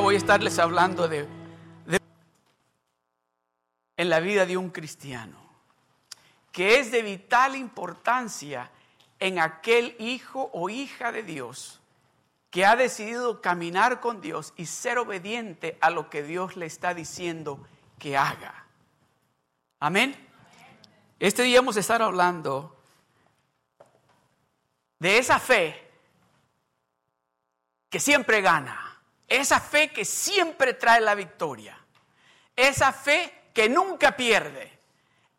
voy a estarles hablando de, en la vida de un cristiano, que es de vital importancia en aquel hijo o hija de Dios que ha decidido caminar con Dios y ser obediente a lo que Dios le está diciendo que haga. Amén. Este día vamos a estar hablando de esa fe que siempre gana, esa fe que siempre trae la victoria, esa fe que nunca pierde,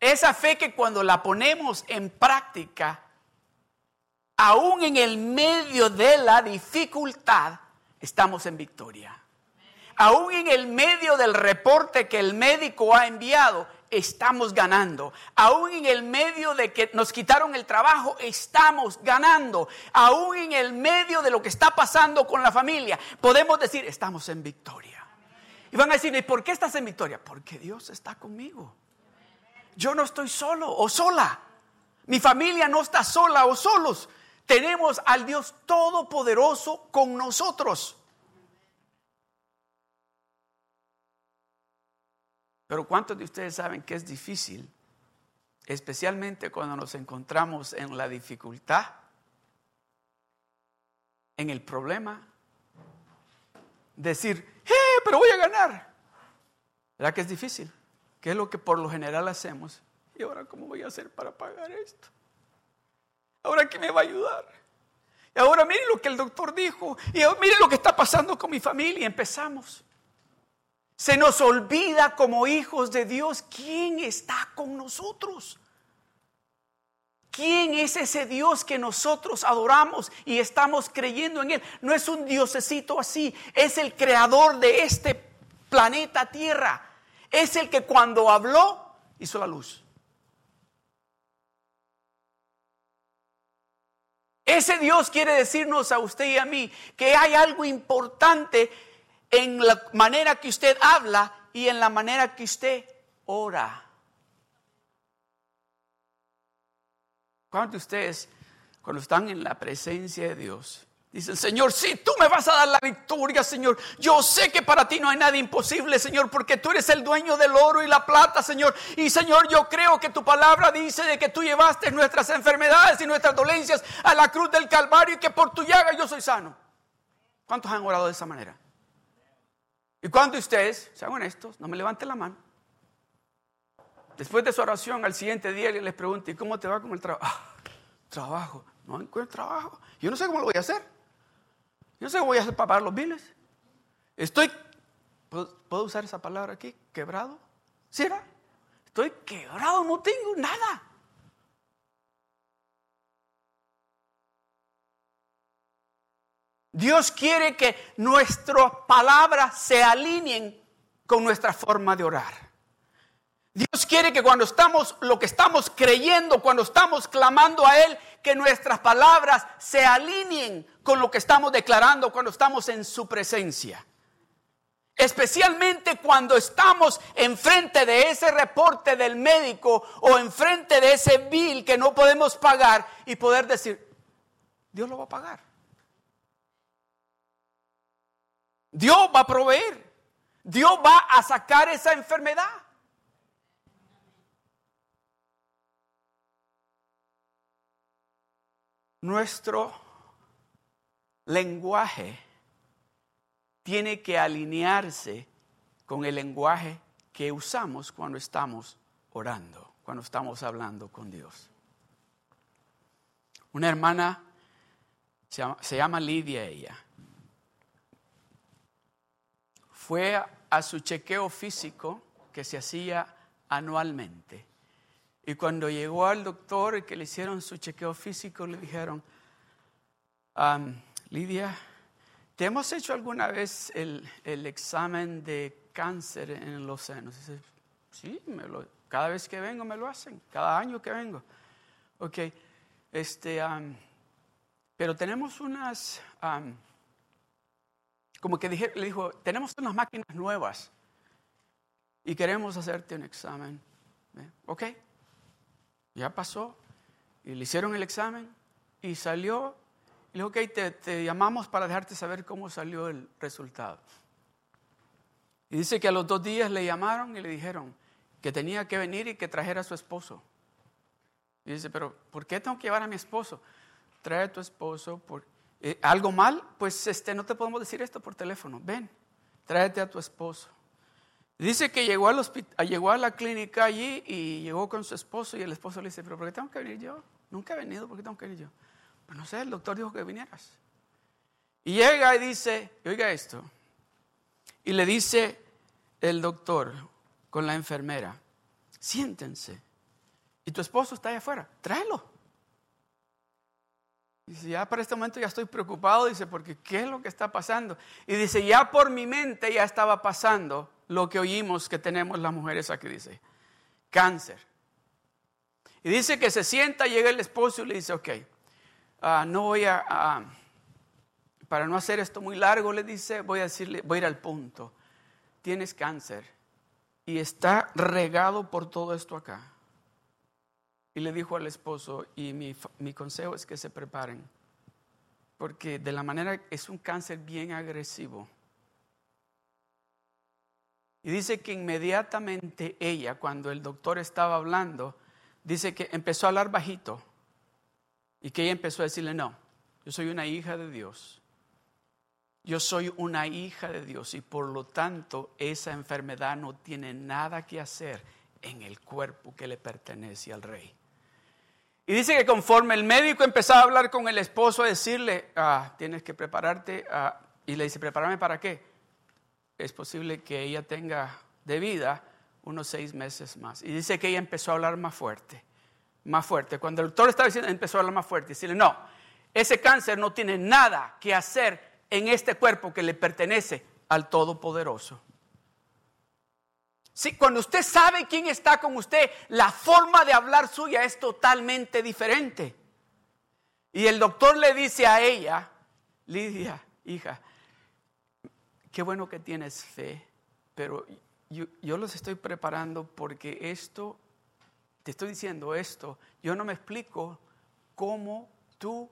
esa fe que cuando la ponemos en práctica, aún en el medio de la dificultad, estamos en victoria. Aún en el medio del reporte que el médico ha enviado, estamos ganando. Aún en el medio de que nos quitaron el trabajo, estamos ganando. Aún en el medio de lo que está pasando con la familia, podemos decir, estamos en victoria. Y van a decir, ¿y por qué estás en victoria? Porque Dios está conmigo. Yo no estoy solo o sola. Mi familia no está sola o solos. Tenemos al Dios Todopoderoso con nosotros. Pero ¿cuántos de ustedes saben que es difícil, especialmente cuando nos encontramos en la dificultad, en el problema? Decir, ¡eh, pero voy a ganar! ¿Verdad que es difícil? ¿Qué es lo que por lo general hacemos? ¿Y ahora cómo voy a hacer para pagar esto? ¿Ahora quién me va a ayudar? Y ahora miren lo que el doctor dijo. Y miren lo que está pasando con mi familia. Y empezamos. Se nos olvida como hijos de Dios quién está con nosotros. ¿Quién es ese Dios que nosotros adoramos y estamos creyendo en Él? No es un diosecito así, es el creador de este planeta Tierra. Es el que cuando habló hizo la luz. Ese Dios quiere decirnos a usted y a mí que hay algo importante en la manera que usted habla y en la manera que usted ora. ¿Cuántos de ustedes, cuando están en la presencia de Dios, dicen, Señor, si tú me vas a dar la victoria, Señor, yo sé que para ti no hay nada imposible, Señor, porque tú eres el dueño del oro y la plata, Señor. Y Señor, yo creo que tu palabra dice de que tú llevaste nuestras enfermedades y nuestras dolencias a la cruz del Calvario y que por tu llaga yo soy sano. ¿Cuántos han orado de esa manera? Y cuando ustedes, sean honestos, no me levanten la mano. Después de su oración, al siguiente día les pregunto, ¿y cómo te va con el trabajo? Ah, trabajo, no encuentro trabajo. Yo no sé cómo lo voy a hacer. Yo no sé cómo voy a hacer para pagar los biles. Estoy, ¿puedo, usar esa palabra aquí? ¿Quebrado? ¿Sí era? Estoy quebrado, no tengo nada. Dios quiere que nuestras palabras se alineen con nuestra forma de orar. Dios quiere que cuando estamos, lo que estamos creyendo, cuando estamos clamando a Él, que nuestras palabras se alineen con lo que estamos declarando cuando estamos en su presencia. Especialmente cuando estamos enfrente de ese reporte del médico o enfrente de ese bill que no podemos pagar y poder decir, Dios lo va a pagar. Dios va a proveer. Dios va a sacar esa enfermedad. Nuestro lenguaje tiene que alinearse con el lenguaje que usamos cuando estamos orando, cuando estamos hablando con Dios. Una hermana se llama, Lidia ella fue a su chequeo físico que se hacía anualmente. Y cuando llegó al doctor y que le hicieron su chequeo físico, le dijeron, Lidia, ¿te hemos hecho alguna vez el, examen de cáncer en los senos? sí, cada vez que vengo me lo hacen, cada año que vengo. Ok, este, pero tenemos unas como que dije, le dijo, tenemos unas máquinas nuevas y queremos hacerte un examen. Ok, ya pasó y le hicieron el examen y salió. Y le dijo, ok, te, llamamos para dejarte saber cómo salió el resultado. Y dice que a los dos días le llamaron y le dijeron que tenía que venir y que trajera a su esposo. Y dice, pero ¿por qué tengo que llevar a mi esposo? Trae a tu esposo. Por, eh, ¿Algo mal? Pues este, no te podemos decir esto por teléfono. Ven, tráete a tu esposo. Dice que llegó, al hospital, llegó a la clínica allí y llegó con su esposo y el esposo le dice, pero ¿por qué tengo que venir yo? Nunca he venido, ¿por qué tengo que venir yo? Pues no sé, el doctor dijo que vinieras. Y llega y dice, oiga esto, y le dice el doctor con la enfermera, siéntense. Y tu esposo está allá afuera, tráelo. Dice, ya para este momento ya estoy preocupado, dice, porque ¿qué es lo que está pasando? Y dice, ya por mi mente ya estaba pasando lo que oímos que tenemos las mujeres aquí, dice, cáncer. Y dice que se sienta, llega el esposo y le dice, ok, ah, no voy a, para no hacer esto muy largo, le dice, voy a decirle, voy a ir al punto. Tienes cáncer y está regado por todo esto acá. Y le dijo al esposo, y mi, mi consejo es que se preparen, porque de la manera es un cáncer bien agresivo. Y dice que inmediatamente ella, cuando el doctor estaba hablando, dice que empezó a hablar bajito y que ella empezó a decirle, no, yo soy una hija de Dios. Yo soy una hija de Dios y por lo tanto esa enfermedad no tiene nada que hacer en el cuerpo que le pertenece al rey. Y dice que conforme el médico empezaba a hablar con el esposo, a decirle, ah, tienes que prepararte, ah", y le dice, ¿prepararme para qué? Es posible que ella tenga de vida unos seis meses más. Y dice que ella empezó a hablar más fuerte, más fuerte. Cuando el doctor estaba diciendo, empezó a hablar más fuerte, y decirle, no, ese cáncer no tiene nada que hacer en este cuerpo que le pertenece al Todopoderoso. Sí, cuando usted sabe quién está con usted, la forma de hablar suya es totalmente diferente. Y el doctor le dice a ella, Lidia, hija, qué bueno que tienes fe, pero yo, yo los estoy preparando porque esto, te estoy diciendo esto, yo no me explico cómo tú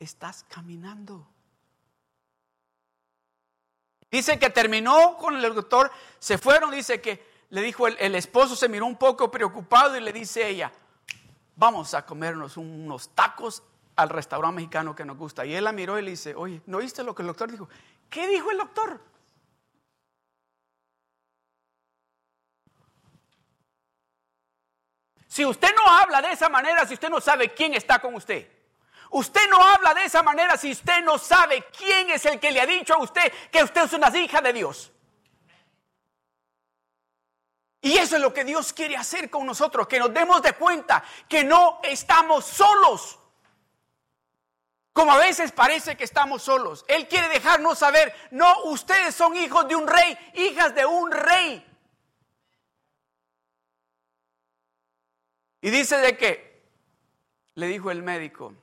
estás caminando. Dice que terminó con el doctor, se fueron, dice que le dijo el, esposo, se miró un poco preocupado y le dice ella, vamos a comernos unos tacos al restaurante mexicano que nos gusta. Y él la miró y le dice, oye, ¿no oíste lo que el doctor dijo? ¿Qué dijo el doctor? Si usted no habla de esa manera, si usted no sabe quién está con usted. Usted no habla de esa manera si usted no sabe quién es el que le ha dicho a usted que usted es una hija de Dios. Y eso es lo que Dios quiere hacer con nosotros, que nos demos de cuenta que no estamos solos. Como a veces parece que estamos solos. Él quiere dejarnos saber, no, ustedes son hijos de un rey, hijas de un rey. Y dice de que, le dijo el médico,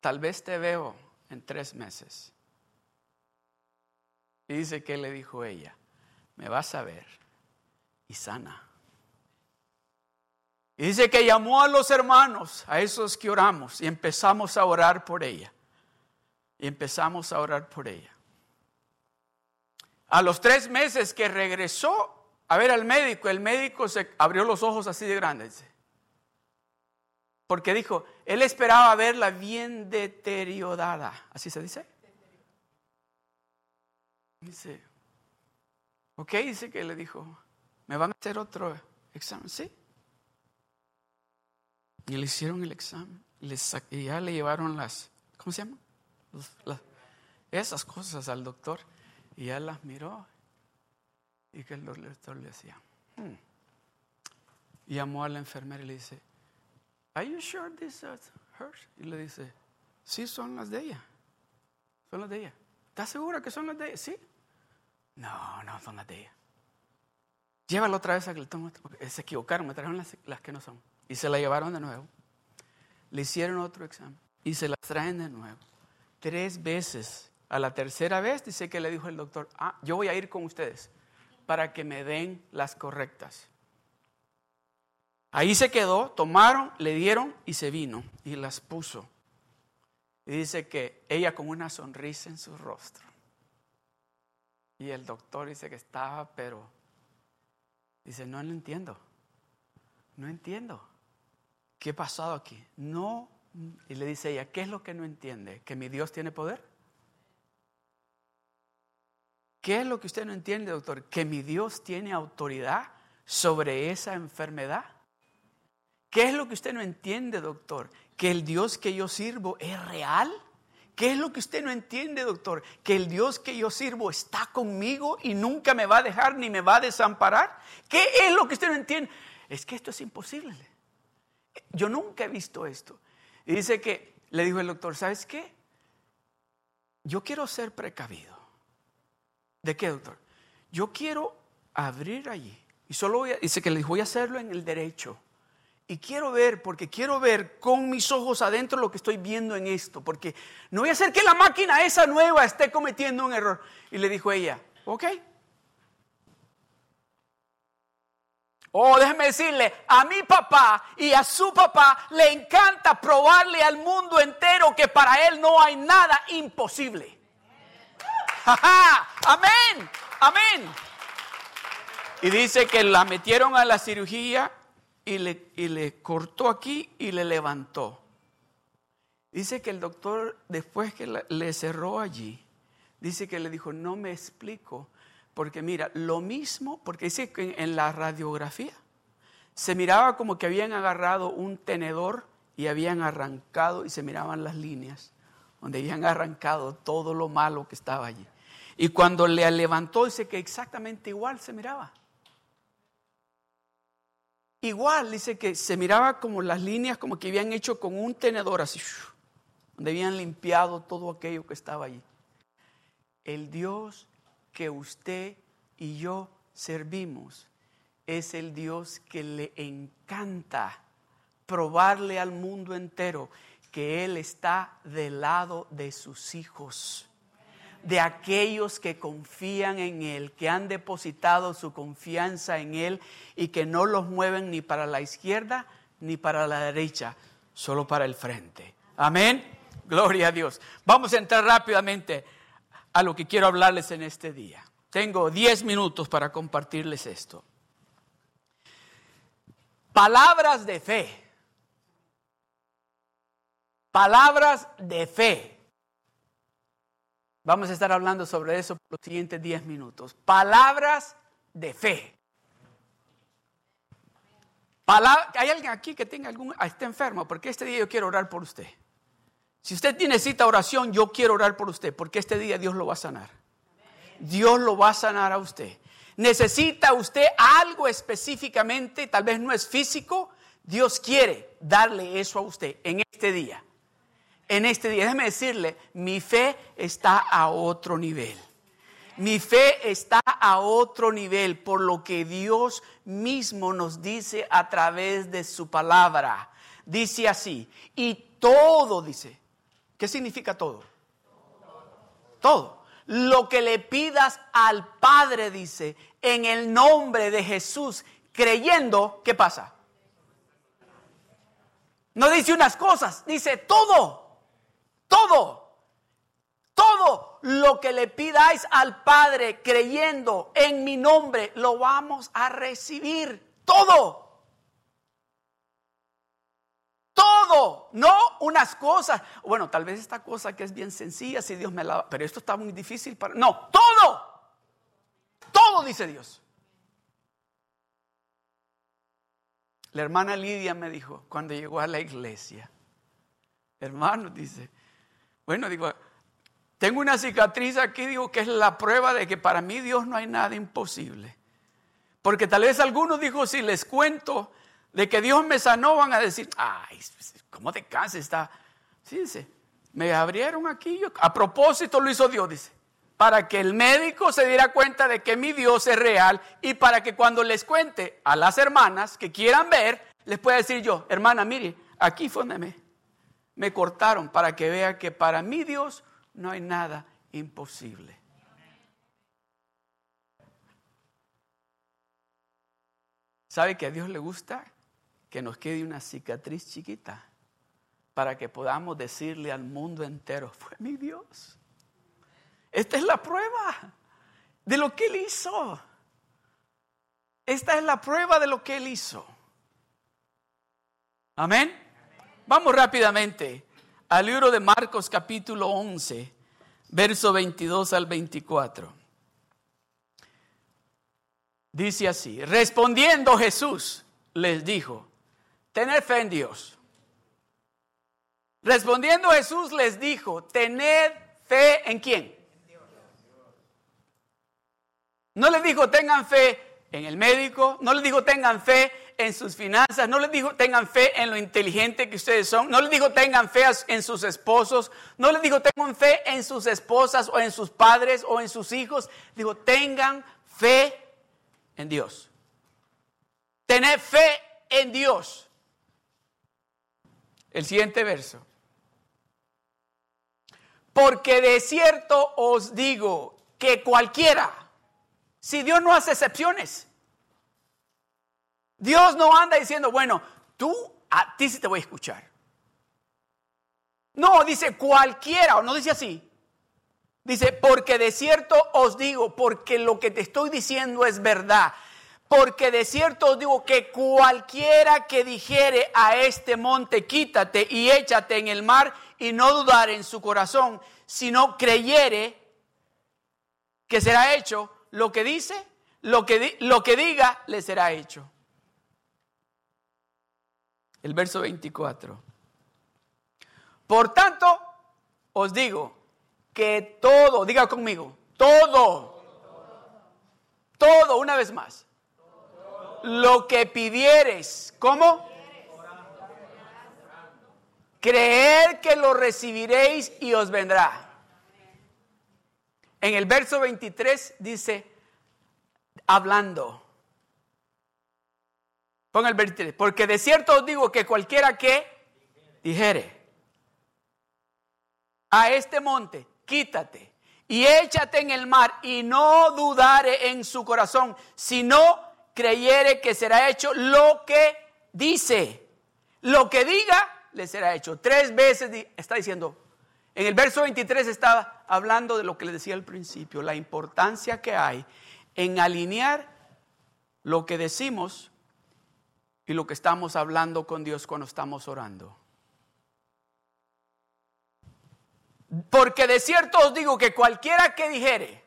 tal vez te veo en tres meses. Y dice que le dijo ella, me vas a ver y sana. Y dice que llamó a los hermanos, a esos que oramos, y empezamos a orar por ella. Y empezamos a orar por ella. A los tres meses que regresó a ver al médico, el médico se abrió los ojos así de grandes. Porque dijo, él esperaba verla bien deteriorada. ¿Así se dice? Dice, ok, dice que le dijo, ¿me van a hacer otro examen? Sí. Y le hicieron el examen. y ya le llevaron las, ¿cómo se llama? esas cosas al doctor. Y ya las miró. Y que el doctor le decía, hmm". y llamó a la enfermera y le dice, Are you sure this is hers? Y le dice, sí, son las de ella. Son las de ella. ¿Estás segura que son las de ella? Sí. No, no son las de ella. Llévala otra vez a que le Se equivocaron, me trajeron las, las que no son. Y se la llevaron de nuevo. Le hicieron otro examen. Y se las traen de nuevo. Tres veces. A la tercera vez dice que le dijo el doctor, ah, yo voy a ir con ustedes para que me den las correctas. Ahí se quedó, tomaron, le dieron y se vino y las puso. Y dice que ella con una sonrisa en su rostro. Y el doctor dice que estaba, pero dice, no lo entiendo. No entiendo. ¿Qué ha pasado aquí? No. Y le dice ella, ¿qué es lo que no entiende? ¿Que mi Dios tiene poder? ¿Qué es lo que usted no entiende, doctor? ¿Que mi Dios tiene autoridad sobre esa enfermedad? ¿Qué es lo que usted no entiende, doctor? ¿Que el Dios que yo sirvo es real? ¿Qué es lo que usted no entiende, doctor? Que el Dios que yo sirvo está conmigo y nunca me va a dejar ni me va a desamparar. ¿Qué es lo que usted no entiende? Es que esto es imposible. Yo nunca he visto esto. Y dice que, le dijo el doctor, ¿sabes qué? Yo quiero ser precavido. ¿De qué, doctor? Yo quiero abrir allí. Y solo voy a, dice que les voy a hacerlo en el derecho. Y quiero ver, porque quiero ver con mis ojos adentro lo que estoy viendo en esto, porque no voy a hacer que la máquina esa nueva esté cometiendo un error. Y le dijo ella, ok. Oh, déjeme decirle, a mi papá y a su papá le encanta probarle al mundo entero que para él no hay nada imposible. Amén, amén. Y dice que la metieron a la cirugía y le, y le cortó aquí y le levantó. Dice que el doctor, después que le cerró allí, dice que le dijo, no me explico, porque mira, lo mismo, porque dice que en la radiografía se miraba como que habían agarrado un tenedor y habían arrancado y se miraban las líneas, donde habían arrancado todo lo malo que estaba allí. Y cuando le levantó, dice que exactamente igual se miraba. Igual, dice que se miraba como las líneas como que habían hecho con un tenedor así, donde habían limpiado todo aquello que estaba allí. El Dios que usted y yo servimos es el Dios que le encanta probarle al mundo entero que Él está del lado de sus hijos de aquellos que confían en Él, que han depositado su confianza en Él y que no los mueven ni para la izquierda ni para la derecha, solo para el frente. Amén. Gloria a Dios. Vamos a entrar rápidamente a lo que quiero hablarles en este día. Tengo 10 minutos para compartirles esto. Palabras de fe. Palabras de fe. Vamos a estar hablando sobre eso por los siguientes 10 minutos. Palabras de fe. ¿Hay alguien aquí que tenga algún, ah, esté enfermo? Porque este día yo quiero orar por usted. Si usted tiene cita oración, yo quiero orar por usted, porque este día Dios lo va a sanar. Dios lo va a sanar a usted. Necesita usted algo específicamente, tal vez no es físico, Dios quiere darle eso a usted en este día en este día. Déjeme decirle, mi fe está a otro nivel. Mi fe está a otro nivel por lo que Dios mismo nos dice a través de su palabra. Dice así, y todo dice. ¿Qué significa todo? Todo. Lo que le pidas al Padre, dice, en el nombre de Jesús, creyendo, ¿qué pasa? No dice unas cosas, dice todo todo, todo lo que le pidáis al Padre creyendo en mi nombre, lo vamos a recibir. Todo. Todo, no unas cosas. Bueno, tal vez esta cosa que es bien sencilla, si Dios me la... Pero esto está muy difícil para... No, todo. Todo, dice Dios. La hermana Lidia me dijo cuando llegó a la iglesia, hermano, dice, bueno, digo, tengo una cicatriz aquí, digo que es la prueba de que para mí Dios no hay nada imposible. Porque tal vez algunos dijo, si les cuento de que Dios me sanó, van a decir, ay, ¿cómo te cansas? Está, sí, dice, me abrieron aquí, a propósito lo hizo Dios, dice, para que el médico se diera cuenta de que mi Dios es real y para que cuando les cuente a las hermanas que quieran ver, les pueda decir yo, hermana, mire, aquí fue me cortaron para que vea que para mí Dios no hay nada imposible. ¿Sabe que a Dios le gusta que nos quede una cicatriz chiquita para que podamos decirle al mundo entero, fue mi Dios? Esta es la prueba de lo que Él hizo. Esta es la prueba de lo que Él hizo. Amén. Vamos rápidamente al libro de Marcos capítulo 11, verso 22 al 24. Dice así, respondiendo Jesús les dijo, tened fe en Dios. Respondiendo Jesús les dijo, tened fe en quién. No les dijo tengan fe en el médico, no les dijo tengan fe en sus finanzas, no les dijo tengan fe en lo inteligente que ustedes son, no les dijo tengan fe en sus esposos, no les dijo tengan fe en sus esposas o en sus padres o en sus hijos, dijo tengan fe en Dios. Tener fe en Dios. El siguiente verso. Porque de cierto os digo que cualquiera, si Dios no hace excepciones, Dios no anda diciendo, bueno, tú a ti sí te voy a escuchar. No, dice cualquiera, o no dice así. Dice, porque de cierto os digo, porque lo que te estoy diciendo es verdad. Porque de cierto os digo que cualquiera que dijere a este monte, quítate y échate en el mar, y no dudar en su corazón, sino creyere que será hecho lo que dice, lo que, lo que diga, le será hecho. El verso 24. Por tanto, os digo que todo, diga conmigo, todo, todo, una vez más, lo que pidieres, ¿cómo? Creer que lo recibiréis y os vendrá. En el verso 23 dice, hablando. Ponga el 23. Porque de cierto os digo que cualquiera que dijere a este monte, quítate y échate en el mar y no dudare en su corazón, sino creyere que será hecho lo que dice. Lo que diga, le será hecho. Tres veces está diciendo, en el verso 23 estaba hablando de lo que le decía al principio, la importancia que hay en alinear lo que decimos y lo que estamos hablando con Dios cuando estamos orando. Porque de cierto os digo que cualquiera que dijere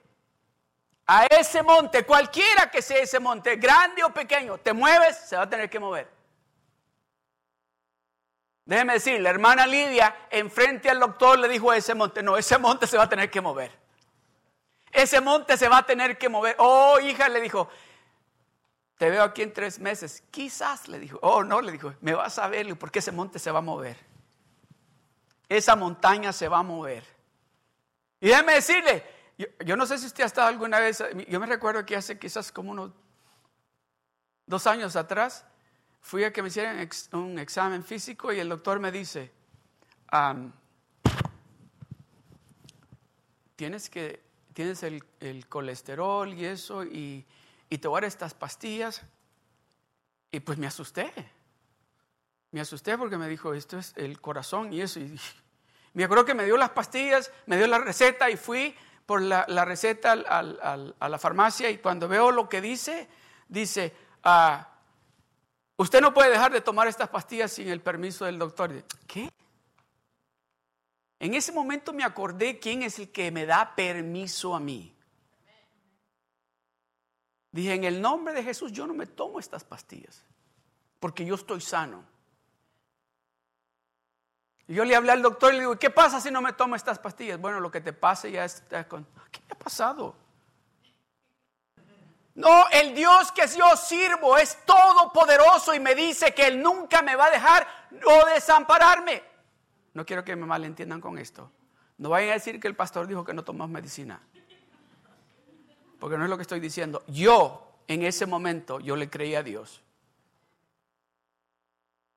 a ese monte, cualquiera que sea ese monte, grande o pequeño, te mueves, se va a tener que mover. Déjeme decir, la hermana Lidia enfrente al doctor le dijo a ese monte, no, ese monte se va a tener que mover. Ese monte se va a tener que mover. Oh, hija, le dijo, te veo aquí en tres meses. Quizás le dijo, oh, no, le dijo, me vas a ver porque ese monte se va a mover. Esa montaña se va a mover. Y déjeme decirle, yo, no sé si usted ha estado alguna vez, yo me recuerdo que hace quizás como unos dos años atrás, fui a que me hicieran un examen físico y el doctor me dice, tienes que, tienes el, colesterol y eso y, y te voy a dar estas pastillas. Y pues me asusté. Me asusté porque me dijo, esto es el corazón y eso. Y me acuerdo que me dio las pastillas, me dio la receta y fui por la, receta a la farmacia y cuando veo lo que dice, dice, ah, Usted no puede dejar de tomar estas pastillas sin el permiso del doctor. ¿Qué? En ese momento me acordé quién es el que me da permiso a mí. Dije, en el nombre de Jesús yo no me tomo estas pastillas, porque yo estoy sano. Y yo le hablé al doctor y le digo, ¿qué pasa si no me tomo estas pastillas? Bueno, lo que te pase ya está con... ¿Qué ha pasado? No, el Dios que yo sirvo es todopoderoso y me dice que Él nunca me va a dejar o desampararme. No quiero que me malentiendan con esto. No vayan a decir que el pastor dijo que no tomamos medicina. Porque no es lo que estoy diciendo. Yo, en ese momento, yo le creí a Dios.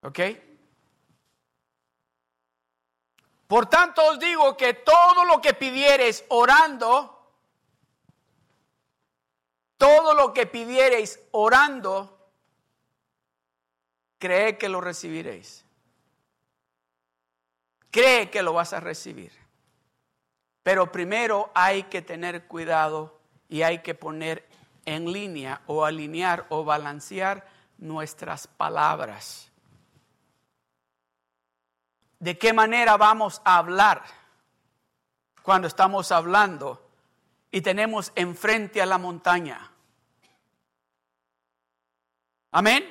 ¿Ok? Por tanto os digo que todo lo que pidiereis orando, todo lo que pidiereis orando, cree que lo recibiréis. Cree que lo vas a recibir. Pero primero hay que tener cuidado y hay que poner en línea o alinear o balancear nuestras palabras. ¿De qué manera vamos a hablar cuando estamos hablando y tenemos enfrente a la montaña? Amén.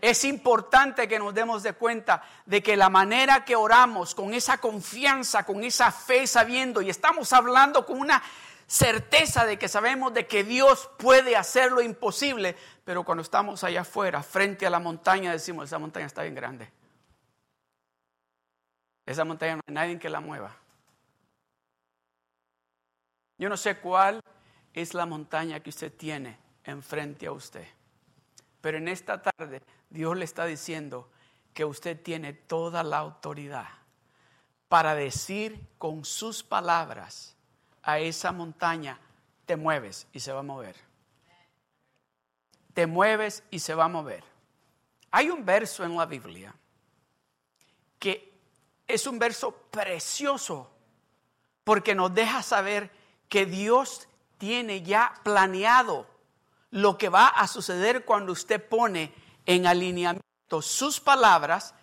Es importante que nos demos de cuenta de que la manera que oramos con esa confianza, con esa fe, sabiendo, y estamos hablando con una certeza de que sabemos de que Dios puede hacer lo imposible, pero cuando estamos allá afuera, frente a la montaña, decimos, esa montaña está bien grande. Esa montaña no hay nadie que la mueva. Yo no sé cuál es la montaña que usted tiene enfrente a usted. Pero en esta tarde Dios le está diciendo que usted tiene toda la autoridad para decir con sus palabras a esa montaña, te mueves y se va a mover. Te mueves y se va a mover. Hay un verso en la Biblia que es un verso precioso porque nos deja saber que Dios tiene ya planeado lo que va a suceder cuando usted pone en alineamiento sus palabras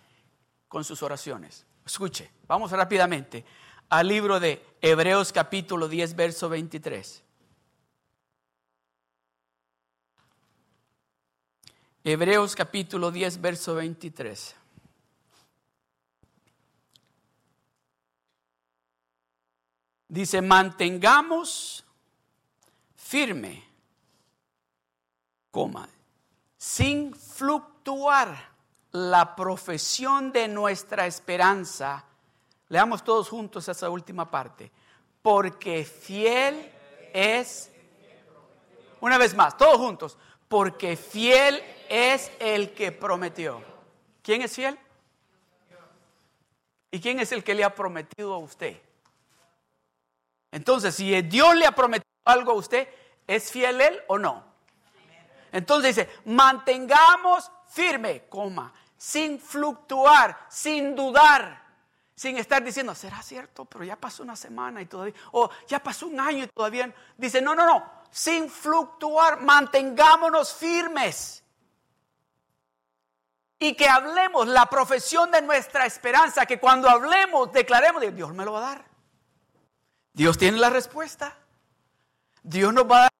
con sus oraciones. Escuche, vamos rápidamente al libro de Hebreos capítulo 10, verso 23. Hebreos capítulo 10, verso 23. Dice, mantengamos firme, coma, sin fluctuar la profesión de nuestra esperanza. Leamos todos juntos esa última parte. Porque fiel es, una vez más, todos juntos, porque fiel es el que prometió. ¿Quién es fiel? ¿Y quién es el que le ha prometido a usted? Entonces, si Dios le ha prometido algo a usted, ¿es fiel él o no? Entonces dice, mantengamos firme, coma, sin fluctuar, sin dudar, sin estar diciendo, ¿será cierto? Pero ya pasó una semana y todavía, o ya pasó un año y todavía. Dice, no, no, no, sin fluctuar, mantengámonos firmes. Y que hablemos la profesión de nuestra esperanza, que cuando hablemos, declaremos, Dios me lo va a dar. Dios tiene la respuesta. Dios nos va a dar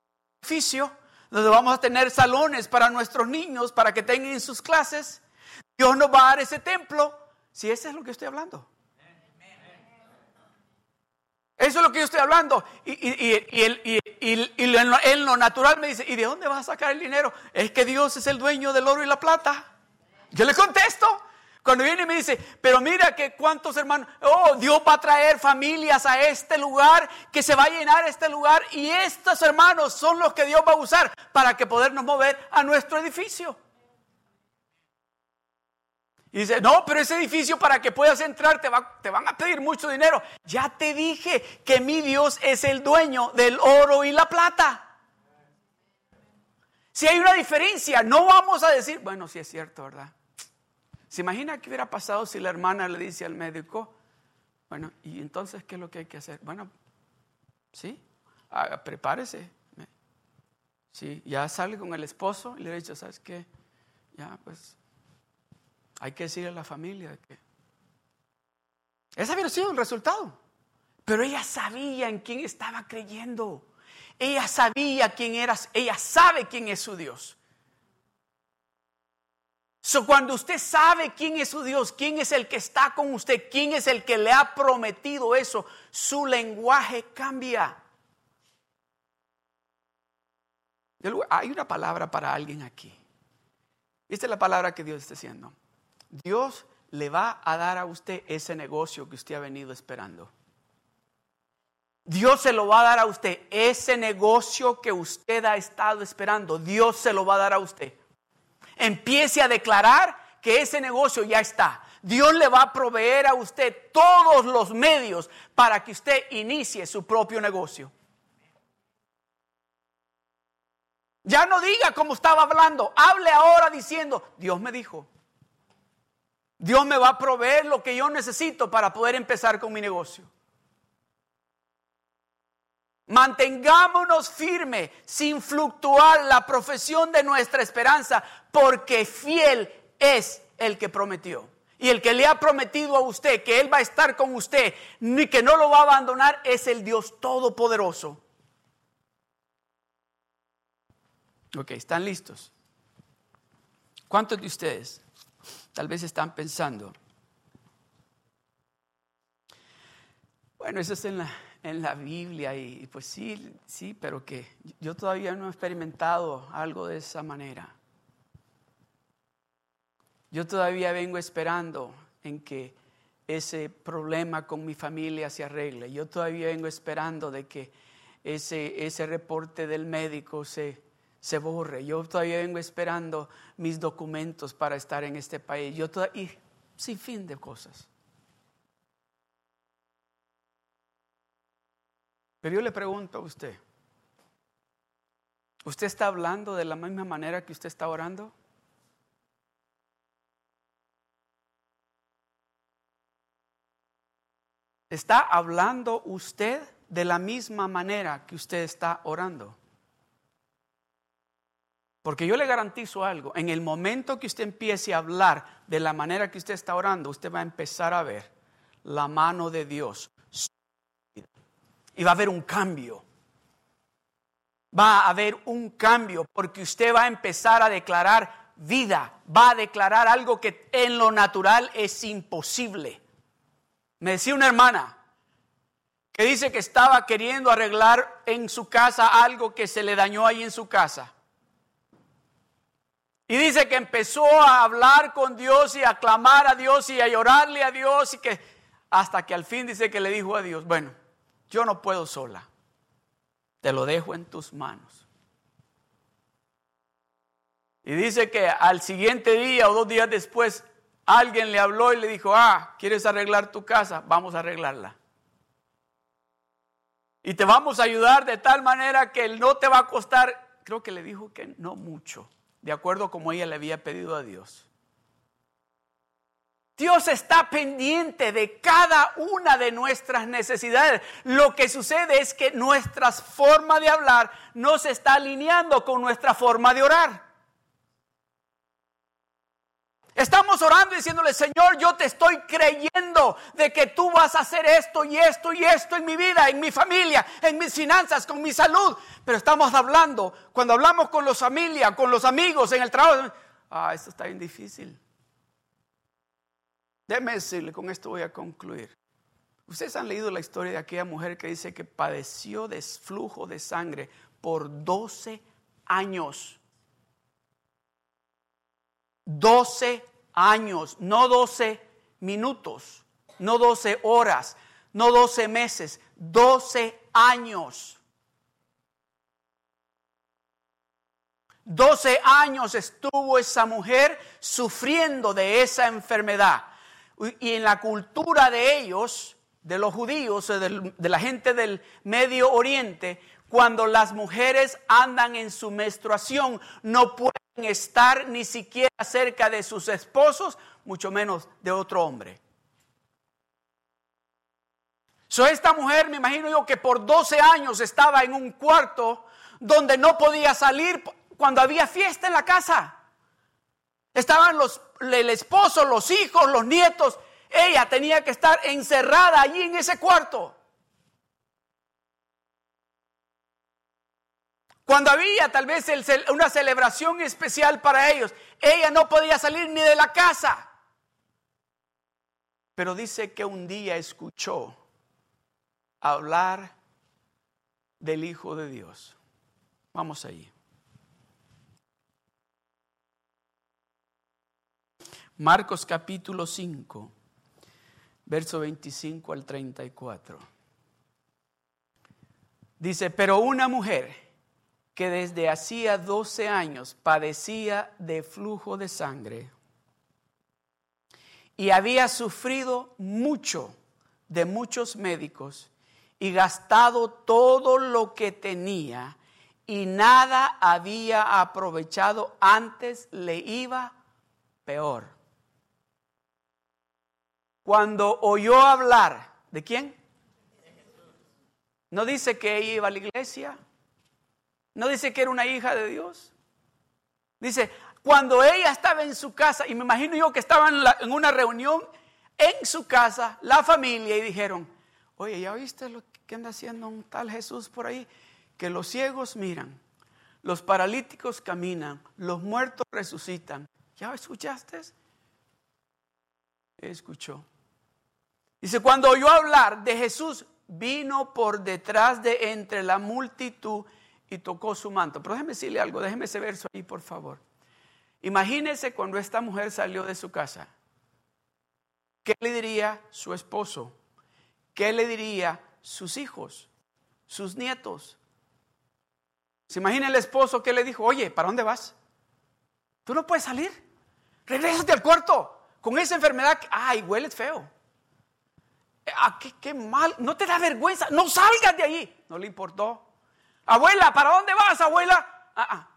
beneficio, donde vamos a tener salones para nuestros niños, para que tengan sus clases. Dios nos va a dar ese templo. Si ese es lo que estoy hablando. Eso es lo que yo estoy hablando. Y, y, en lo natural me dice, ¿y de dónde vas a sacar el dinero? Es que Dios es el dueño del oro y la plata. Yo le contesto, cuando viene y me dice, pero mira que cuántos hermanos, oh, Dios va a traer familias a este lugar, que se va a llenar este lugar y estos hermanos son los que Dios va a usar para que podernos mover a nuestro edificio. Y dice, no, pero ese edificio para que puedas entrar te, va, te van a pedir mucho dinero. Ya te dije que mi Dios es el dueño del oro y la plata. Si hay una diferencia, no vamos a decir, bueno, sí es cierto, ¿verdad? ¿Se imagina qué hubiera pasado si la hermana le dice al médico, bueno, ¿y entonces qué es lo que hay que hacer? Bueno, sí, prepárese. Sí, ya sale con el esposo y le dice, ¿sabes qué? Ya, pues, hay que decirle a la familia que... Ese había sido el resultado. Pero ella sabía en quién estaba creyendo. Ella sabía quién era, ella sabe quién es su Dios. Cuando usted sabe quién es su Dios, quién es el que está con usted, quién es el que le ha prometido eso, su lenguaje cambia. Hay una palabra para alguien aquí. Esta es la palabra que Dios está haciendo. Dios le va a dar a usted ese negocio que usted ha venido esperando. Dios se lo va a dar a usted, ese negocio que usted ha estado esperando. Dios se lo va a dar a usted empiece a declarar que ese negocio ya está. Dios le va a proveer a usted todos los medios para que usted inicie su propio negocio. Ya no diga como estaba hablando, hable ahora diciendo, Dios me dijo, Dios me va a proveer lo que yo necesito para poder empezar con mi negocio. Mantengámonos firme sin fluctuar la profesión de nuestra esperanza, porque fiel es el que prometió. Y el que le ha prometido a usted que Él va a estar con usted ni que no lo va a abandonar es el Dios Todopoderoso. Ok, ¿están listos? ¿Cuántos de ustedes tal vez están pensando? Bueno, eso es en la, en la Biblia y pues sí, sí, pero que yo todavía no he experimentado algo de esa manera. Yo todavía vengo esperando en que ese problema con mi familia se arregle. Yo todavía vengo esperando de que ese, ese reporte del médico se, se borre. Yo todavía vengo esperando mis documentos para estar en este país. Yo todavía, y sin fin de cosas. Pero yo le pregunto a usted, ¿usted está hablando de la misma manera que usted está orando? ¿Está hablando usted de la misma manera que usted está orando? Porque yo le garantizo algo, en el momento que usted empiece a hablar de la manera que usted está orando, usted va a empezar a ver la mano de Dios y va a haber un cambio. Va a haber un cambio porque usted va a empezar a declarar vida, va a declarar algo que en lo natural es imposible. Me decía una hermana que dice que estaba queriendo arreglar en su casa algo que se le dañó ahí en su casa. Y dice que empezó a hablar con Dios y a clamar a Dios y a llorarle a Dios y que hasta que al fin dice que le dijo a Dios, bueno, yo no puedo sola. Te lo dejo en tus manos. Y dice que al siguiente día o dos días después alguien le habló y le dijo, ah, ¿quieres arreglar tu casa? Vamos a arreglarla. Y te vamos a ayudar de tal manera que no te va a costar, creo que le dijo que no mucho, de acuerdo como ella le había pedido a Dios. Dios está pendiente de cada una de nuestras necesidades. Lo que sucede es que nuestra forma de hablar no se está alineando con nuestra forma de orar. Estamos orando y diciéndole, Señor, yo te estoy creyendo de que tú vas a hacer esto y esto y esto en mi vida, en mi familia, en mis finanzas, con mi salud. Pero estamos hablando, cuando hablamos con los familia, con los amigos, en el trabajo, ah, esto está bien difícil. Déjeme decirle, con esto voy a concluir. Ustedes han leído la historia de aquella mujer que dice que padeció de flujo de sangre por 12 años. 12 años, no 12 minutos, no 12 horas, no 12 meses, 12 años. 12 años estuvo esa mujer sufriendo de esa enfermedad. Y en la cultura de ellos, de los judíos, de la gente del Medio Oriente, cuando las mujeres andan en su menstruación, no pueden estar ni siquiera cerca de sus esposos, mucho menos de otro hombre. So, esta mujer, me imagino yo, que por 12 años estaba en un cuarto donde no podía salir cuando había fiesta en la casa. Estaban los, el esposo, los hijos, los nietos. Ella tenía que estar encerrada allí en ese cuarto. Cuando había tal vez una celebración especial para ellos, ella no podía salir ni de la casa. Pero dice que un día escuchó hablar del Hijo de Dios. Vamos allí. Marcos capítulo 5, verso 25 al 34. Dice, pero una mujer que desde hacía 12 años padecía de flujo de sangre y había sufrido mucho de muchos médicos y gastado todo lo que tenía y nada había aprovechado, antes le iba peor cuando oyó hablar, ¿de quién? No dice que iba a la iglesia. No dice que era una hija de Dios. Dice, cuando ella estaba en su casa, y me imagino yo que estaban en, una reunión en su casa, la familia, y dijeron, oye, ¿ya viste lo que anda haciendo un tal Jesús por ahí? Que los ciegos miran, los paralíticos caminan, los muertos resucitan. ¿Ya escuchaste? Escuchó. Dice, cuando oyó hablar de Jesús, vino por detrás de entre la multitud y tocó su manto. Pero déjeme decirle algo, déjeme ese verso ahí, por favor. Imagínese cuando esta mujer salió de su casa. ¿Qué le diría su esposo? ¿Qué le diría sus hijos? Sus nietos. ¿Se imagina el esposo que le dijo, oye, ¿para dónde vas? Tú no puedes salir. Regrésate al cuarto. Con esa enfermedad, ay, hueles feo. Ah, qué, mal, no te da vergüenza, no salgas de ahí. No le importó. Abuela, ¿para dónde vas, abuela? Ah, ah.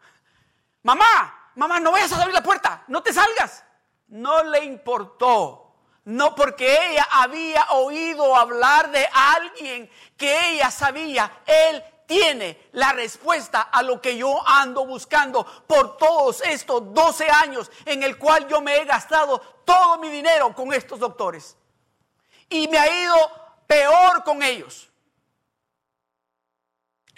Mamá, mamá, no vayas a abrir la puerta, no te salgas. No le importó. No porque ella había oído hablar de alguien que ella sabía, él tiene la respuesta a lo que yo ando buscando por todos estos 12 años en el cual yo me he gastado todo mi dinero con estos doctores y me ha ido peor con ellos.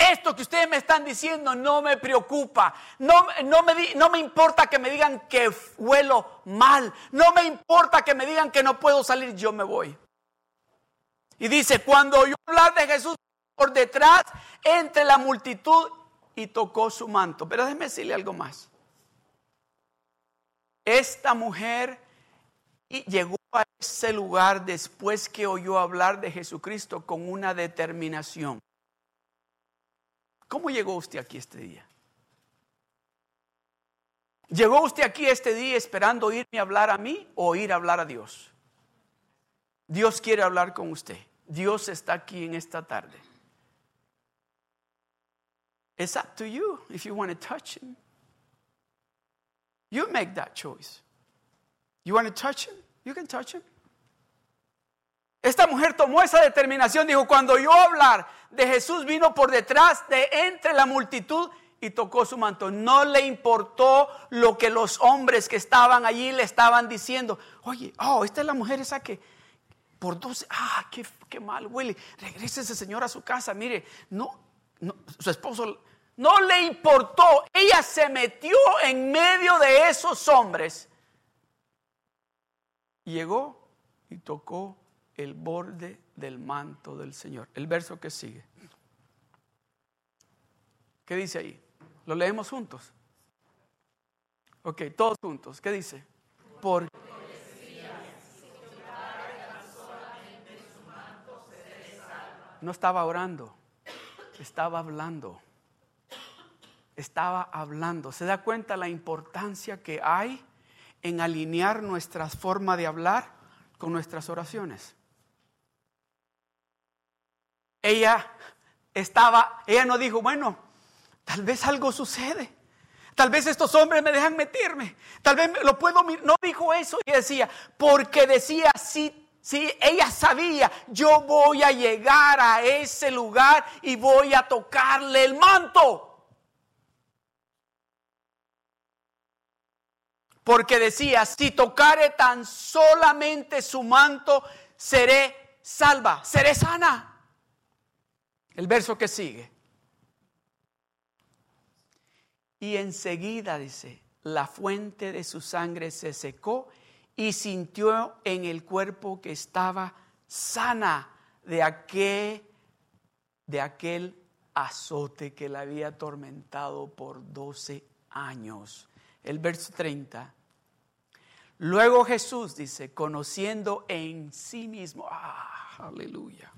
Esto que ustedes me están diciendo no me preocupa. No, no, me, no me importa que me digan que huelo mal. No me importa que me digan que no puedo salir. Yo me voy. Y dice, cuando yo hablar de Jesús por detrás, entre la multitud y tocó su manto. Pero déjeme decirle algo más. Esta mujer llegó a ese lugar después que oyó hablar de Jesucristo con una determinación. ¿Cómo llegó usted aquí este día? ¿Llegó usted aquí este día esperando oírme hablar a mí o oír hablar a Dios? Dios quiere hablar con usted. Dios está aquí en esta tarde. It's up to you if you want to touch him. You make that choice. You want to touch him? You can touch him. Esta mujer tomó esa determinación, dijo, cuando yo hablar de Jesús vino por detrás de entre la multitud y tocó su manto. No le importó lo que los hombres que estaban allí le estaban diciendo. Oye, oh, esta es la mujer esa que por dos, ah, qué, qué mal huele. Regrese ese señor a su casa. Mire, no, no, su esposo no le importó. Ella se metió en medio de esos hombres llegó y tocó el borde del manto del Señor. El verso que sigue. ¿Qué dice ahí? ¿Lo leemos juntos? Ok, todos juntos. ¿Qué dice? Por no estaba orando, estaba hablando. Estaba hablando. ¿Se da cuenta la importancia que hay en alinear nuestra forma de hablar con nuestras oraciones. Ella estaba, ella no dijo, bueno, tal vez algo sucede. Tal vez estos hombres me dejan meterme. Tal vez lo puedo No dijo eso. Y decía, porque decía, si, si ella sabía, yo voy a llegar a ese lugar y voy a tocarle el manto. porque decía, si tocare tan solamente su manto, seré salva, seré sana. El verso que sigue. Y enseguida dice, la fuente de su sangre se secó y sintió en el cuerpo que estaba sana de aquel, de aquel azote que la había atormentado por 12 años el verso 30. Luego Jesús dice, conociendo en sí mismo, ah, aleluya.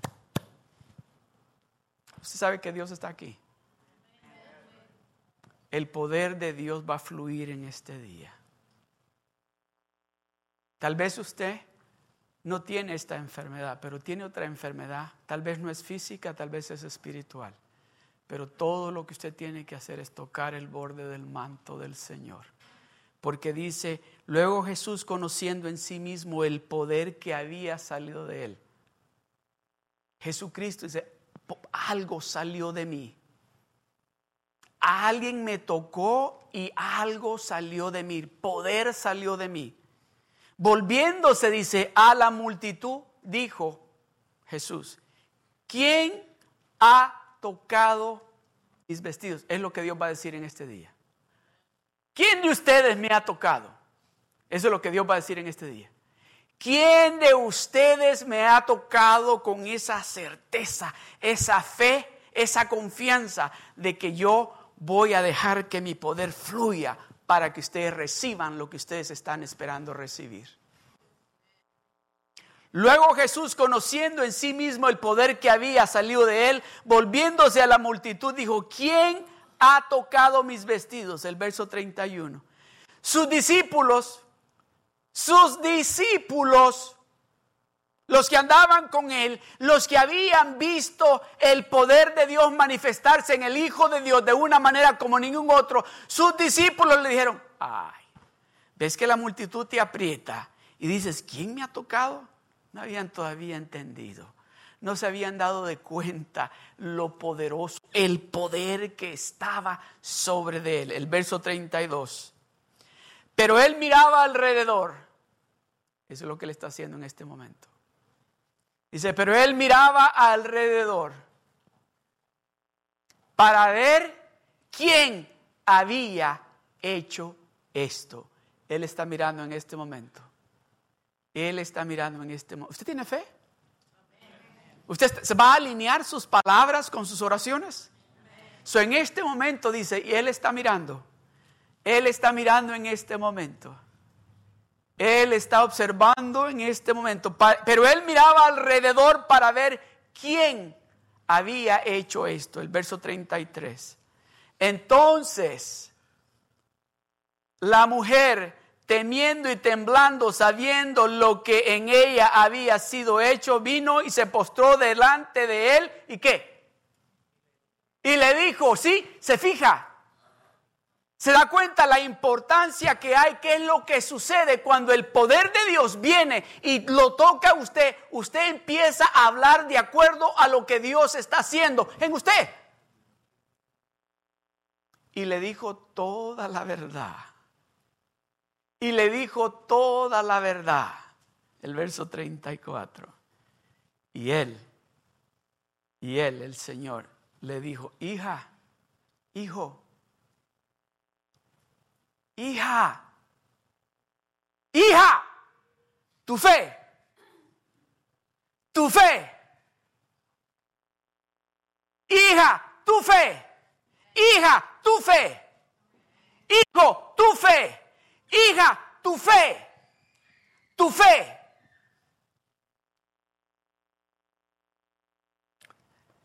Usted sabe que Dios está aquí. El poder de Dios va a fluir en este día. Tal vez usted no tiene esta enfermedad, pero tiene otra enfermedad. Tal vez no es física, tal vez es espiritual. Pero todo lo que usted tiene que hacer es tocar el borde del manto del Señor porque dice, luego Jesús conociendo en sí mismo el poder que había salido de él. Jesucristo dice, algo salió de mí. Alguien me tocó y algo salió de mí, poder salió de mí. Volviéndose, dice, a la multitud, dijo Jesús, ¿quién ha tocado mis vestidos? Es lo que Dios va a decir en este día. ¿Quién de ustedes me ha tocado? Eso es lo que Dios va a decir en este día. ¿Quién de ustedes me ha tocado con esa certeza, esa fe, esa confianza de que yo voy a dejar que mi poder fluya para que ustedes reciban lo que ustedes están esperando recibir? Luego Jesús, conociendo en sí mismo el poder que había salido de él, volviéndose a la multitud, dijo, ¿quién ha tocado mis vestidos? El verso 31. Sus discípulos sus discípulos, los que andaban con él, los que habían visto el poder de Dios manifestarse en el Hijo de Dios de una manera como ningún otro, sus discípulos le dijeron, ay, ves que la multitud te aprieta y dices, ¿quién me ha tocado? No habían todavía entendido. No se habían dado de cuenta lo poderoso, el poder que estaba sobre de él. El verso 32. Pero él miraba alrededor. Eso es lo que él está haciendo en este momento. Dice, pero él miraba alrededor para ver quién había hecho esto. Él está mirando en este momento. Él está mirando en este momento. ¿Usted tiene fe? ¿Usted se va a alinear sus palabras con sus oraciones? So, en este momento dice, y Él está mirando. Él está mirando en este momento. Él está observando en este momento, pero él miraba alrededor para ver quién había hecho esto. El verso 33. Entonces, la mujer, temiendo y temblando, sabiendo lo que en ella había sido hecho, vino y se postró delante de él. ¿Y qué? Y le dijo, sí, se fija, se da cuenta la importancia que hay, qué es lo que sucede cuando el poder de Dios viene y lo toca a usted. Usted empieza a hablar de acuerdo a lo que Dios está haciendo en usted. Y le dijo toda la verdad. Y le dijo toda la verdad. El verso 34. Y él, y él, el Señor, le dijo, hija, hijo, hija, hija, tu fe, tu fe, hija, tu fe, hija, tu fe, hijo, tu fe, hija, tu fe, tu fe.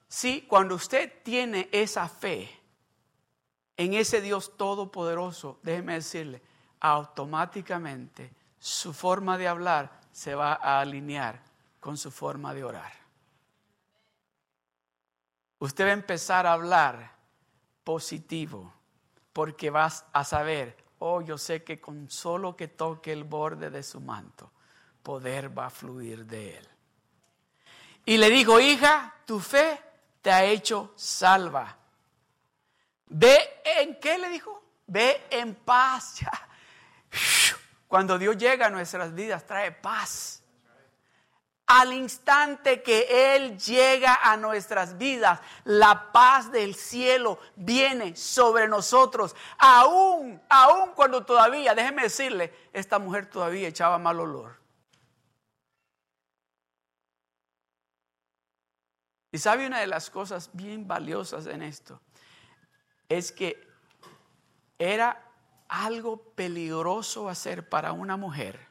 Sí, cuando usted tiene esa fe, en ese Dios todopoderoso, déjeme decirle, automáticamente su forma de hablar se va a alinear con su forma de orar. Usted va a empezar a hablar positivo porque vas a saber, oh, yo sé que con solo que toque el borde de su manto, poder va a fluir de él. Y le dijo, hija, tu fe te ha hecho salva Ve en qué le dijo? Ve en paz. Cuando Dios llega a nuestras vidas, trae paz. Al instante que Él llega a nuestras vidas, la paz del cielo viene sobre nosotros. Aún, aún cuando todavía, déjeme decirle, esta mujer todavía echaba mal olor. Y sabe una de las cosas bien valiosas en esto es que era algo peligroso hacer para una mujer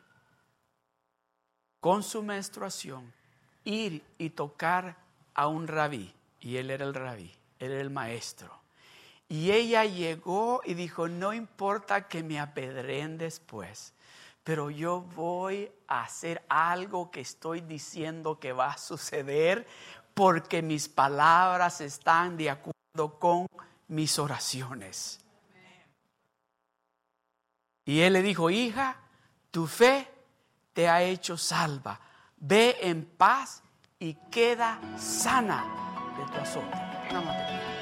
con su menstruación ir y tocar a un rabí. Y él era el rabí, él era el maestro. Y ella llegó y dijo, no importa que me apedreen después, pero yo voy a hacer algo que estoy diciendo que va a suceder porque mis palabras están de acuerdo con mis oraciones. Y él le dijo, hija, tu fe te ha hecho salva. Ve en paz y queda sana de tu azote.